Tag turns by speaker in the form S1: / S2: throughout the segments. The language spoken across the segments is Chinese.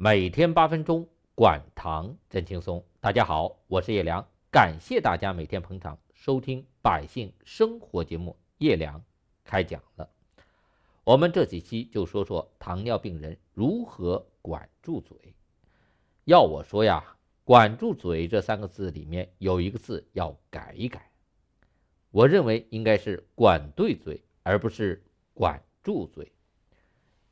S1: 每天八分钟，管糖真轻松。大家好，我是叶良，感谢大家每天捧场收听百姓生活节目。叶良开讲了。我们这几期就说说糖尿病人如何管住嘴。要我说呀，管住嘴这三个字里面有一个字要改一改。我认为应该是管对嘴，而不是管住嘴，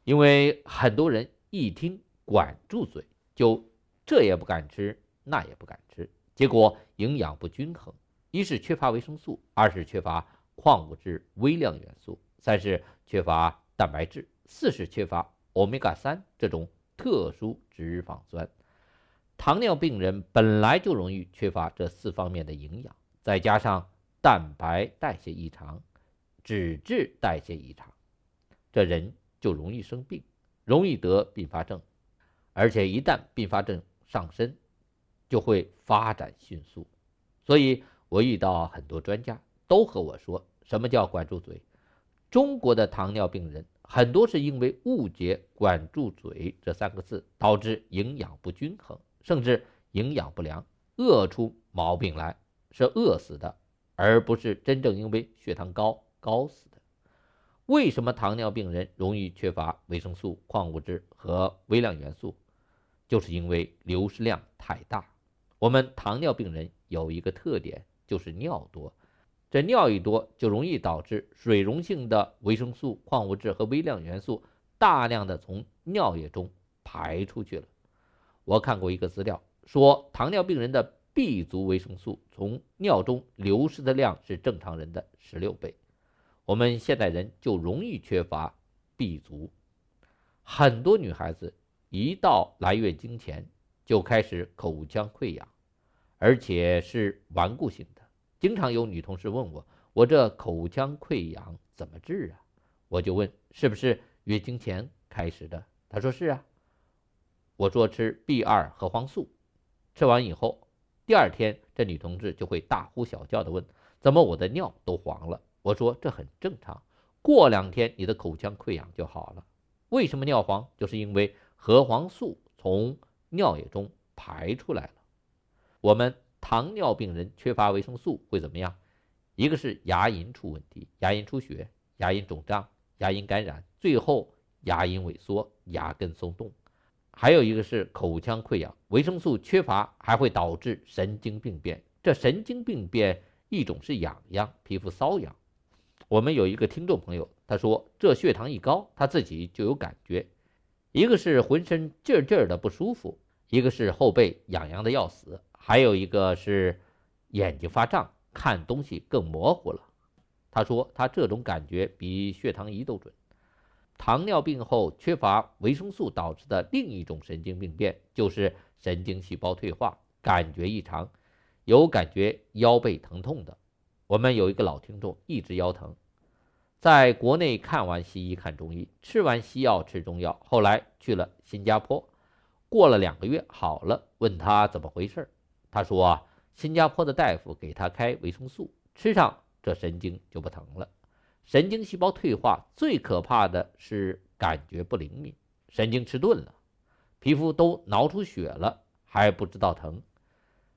S1: 因为很多人一听。管住嘴，就这也不敢吃，那也不敢吃，结果营养不均衡。一是缺乏维生素，二是缺乏矿物质、微量元素，三是缺乏蛋白质，四是缺乏欧米伽三这种特殊脂肪酸。糖尿病人本来就容易缺乏这四方面的营养，再加上蛋白代谢异常、脂质代谢异常，这人就容易生病，容易得并发症。而且一旦并发症上身，就会发展迅速。所以我遇到很多专家都和我说，什么叫管住嘴？中国的糖尿病人很多是因为误解“管住嘴”这三个字，导致营养不均衡，甚至营养不良，饿出毛病来，是饿死的，而不是真正因为血糖高高死的。为什么糖尿病人容易缺乏维生素、矿物质和微量元素？就是因为流失量太大。我们糖尿病人有一个特点，就是尿多。这尿一多，就容易导致水溶性的维生素、矿物质和微量元素大量的从尿液中排出去了。我看过一个资料，说糖尿病人的 B 族维生素从尿中流失的量是正常人的十六倍。我们现代人就容易缺乏 B 族，很多女孩子。一到来月经前就开始口腔溃疡，而且是顽固性的。经常有女同事问我：“我这口腔溃疡怎么治啊？”我就问：“是不是月经前开始的？”她说：“是啊。”我说：“吃 B 二核黄素，吃完以后，第二天这女同志就会大呼小叫的问：怎么我的尿都黄了？”我说：“这很正常，过两天你的口腔溃疡就好了。为什么尿黄？就是因为……”核黄素从尿液中排出来了。我们糖尿病人缺乏维生素会怎么样？一个是牙龈出问题，牙龈出血、牙龈肿胀、牙龈感染，最后牙龈萎缩、牙根松动；还有一个是口腔溃疡。维生素缺乏还会导致神经病变。这神经病变一种是痒痒、皮肤瘙痒。我们有一个听众朋友，他说这血糖一高，他自己就有感觉。一个是浑身劲劲的不舒服，一个是后背痒痒的要死，还有一个是眼睛发胀，看东西更模糊了。他说他这种感觉比血糖仪都准。糖尿病后缺乏维生素导致的另一种神经病变就是神经细胞退化，感觉异常，有感觉腰背疼痛的。我们有一个老听众一直腰疼。在国内看完西医看中医，吃完西药吃中药，后来去了新加坡，过了两个月好了。问他怎么回事他说啊，新加坡的大夫给他开维生素，吃上这神经就不疼了。神经细胞退化最可怕的是感觉不灵敏，神经迟钝了，皮肤都挠出血了还不知道疼，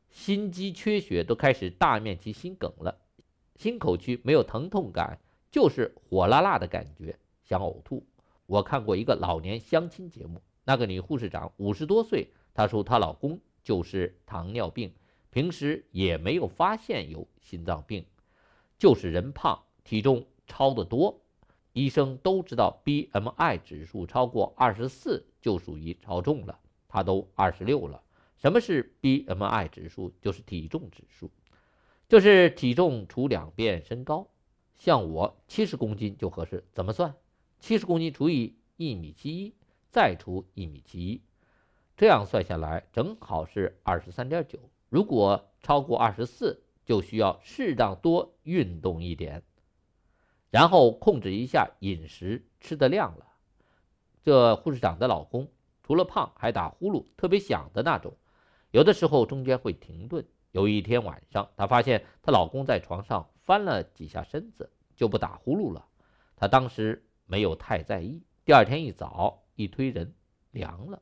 S1: 心肌缺血都开始大面积心梗了，心口区没有疼痛感。就是火辣辣的感觉，想呕吐。我看过一个老年相亲节目，那个女护士长五十多岁，她说她老公就是糖尿病，平时也没有发现有心脏病，就是人胖，体重超得多。医生都知道 BMI 指数超过二十四就属于超重了，她都二十六了。什么是 BMI 指数？就是体重指数，就是体重除两遍身高。像我七十公斤就合适，怎么算？七十公斤除以一米七一，再除一米七一，这样算下来正好是二十三点九。如果超过二十四，就需要适当多运动一点，然后控制一下饮食吃的量了。这护士长的老公除了胖还打呼噜，特别响的那种，有的时候中间会停顿。有一天晚上，她发现她老公在床上。翻了几下身子就不打呼噜了，他当时没有太在意。第二天一早一推人凉了，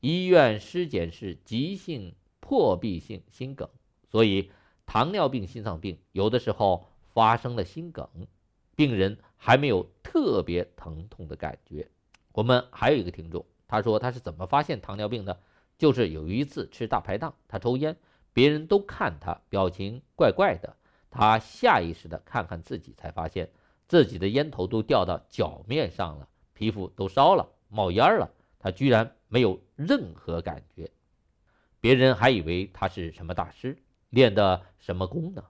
S1: 医院尸检是急性破壁性心梗，所以糖尿病心脏病有的时候发生了心梗，病人还没有特别疼痛的感觉。我们还有一个听众，他说他是怎么发现糖尿病的？就是有一次吃大排档，他抽烟，别人都看他表情怪怪的，他下意识的看看自己，才发现自己的烟头都掉到脚面上了，皮肤都烧了，冒烟了，他居然没有任何感觉，别人还以为他是什么大师，练的什么功呢？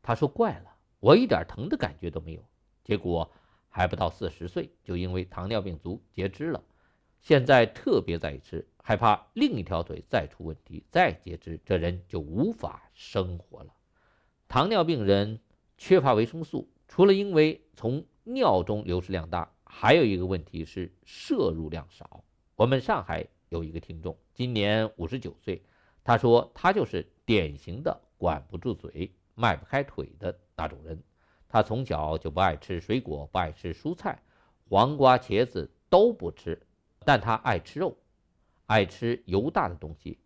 S1: 他说怪了，我一点疼的感觉都没有，结果。还不到四十岁，就因为糖尿病足截肢了，现在特别在意吃，害怕另一条腿再出问题再截肢，这人就无法生活了。糖尿病人缺乏维生素，除了因为从尿中流失量大，还有一个问题是摄入量少。我们上海有一个听众，今年五十九岁，他说他就是典型的管不住嘴、迈不开腿的那种人。他从小就不爱吃水果，不爱吃蔬菜，黄瓜、茄子都不吃，但他爱吃肉，爱吃油大的东西，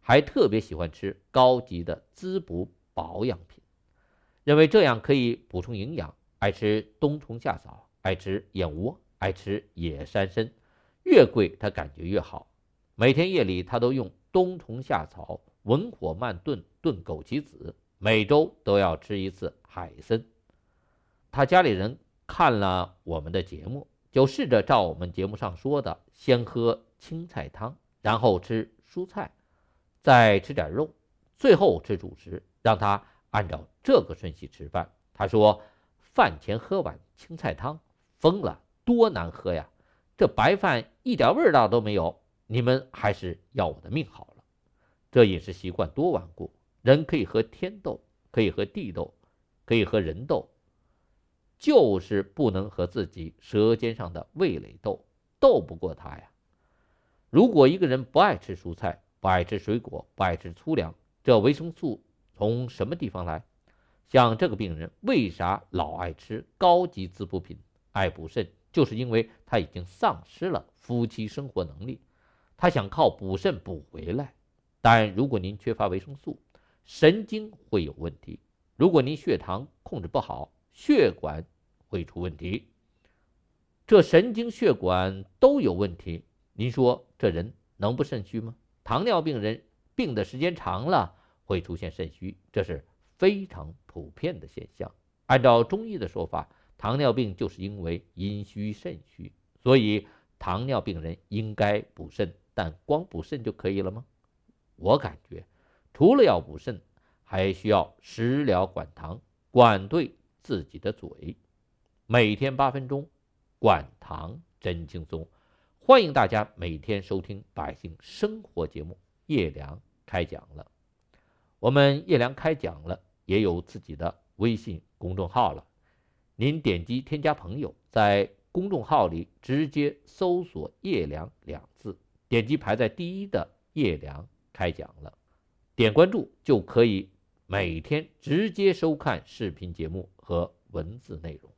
S1: 还特别喜欢吃高级的滋补保养品，认为这样可以补充营养。爱吃冬虫夏草，爱吃燕窝，爱吃野山参，越贵他感觉越好。每天夜里他都用冬虫夏草文火慢炖炖枸杞子，每周都要吃一次海参。他家里人看了我们的节目，就试着照我们节目上说的，先喝青菜汤，然后吃蔬菜，再吃点肉，最后吃主食。让他按照这个顺序吃饭。他说：“饭前喝碗青菜汤，疯了，多难喝呀！这白饭一点味道都没有。你们还是要我的命好了。这饮食习惯多顽固。人可以和天斗，可以和地斗，可以和人斗。”就是不能和自己舌尖上的味蕾斗，斗不过他呀。如果一个人不爱吃蔬菜，不爱吃水果，不爱吃粗粮，这维生素从什么地方来？像这个病人为啥老爱吃高级滋补品，爱补肾，就是因为他已经丧失了夫妻生活能力，他想靠补肾补回来。但如果您缺乏维生素，神经会有问题。如果您血糖控制不好，血管会出问题，这神经血管都有问题，您说这人能不肾虚吗？糖尿病人病的时间长了会出现肾虚，这是非常普遍的现象。按照中医的说法，糖尿病就是因为阴虚肾虚，所以糖尿病人应该补肾，但光补肾就可以了吗？我感觉，除了要补肾，还需要食疗管糖，管对。自己的嘴，每天八分钟，管糖真轻松。欢迎大家每天收听《百姓生活》节目，叶良开讲了。我们叶良开讲了，也有自己的微信公众号了。您点击添加朋友，在公众号里直接搜索“叶良”两字，点击排在第一的“叶良开讲了”，点关注就可以每天直接收看视频节目。和文字内容。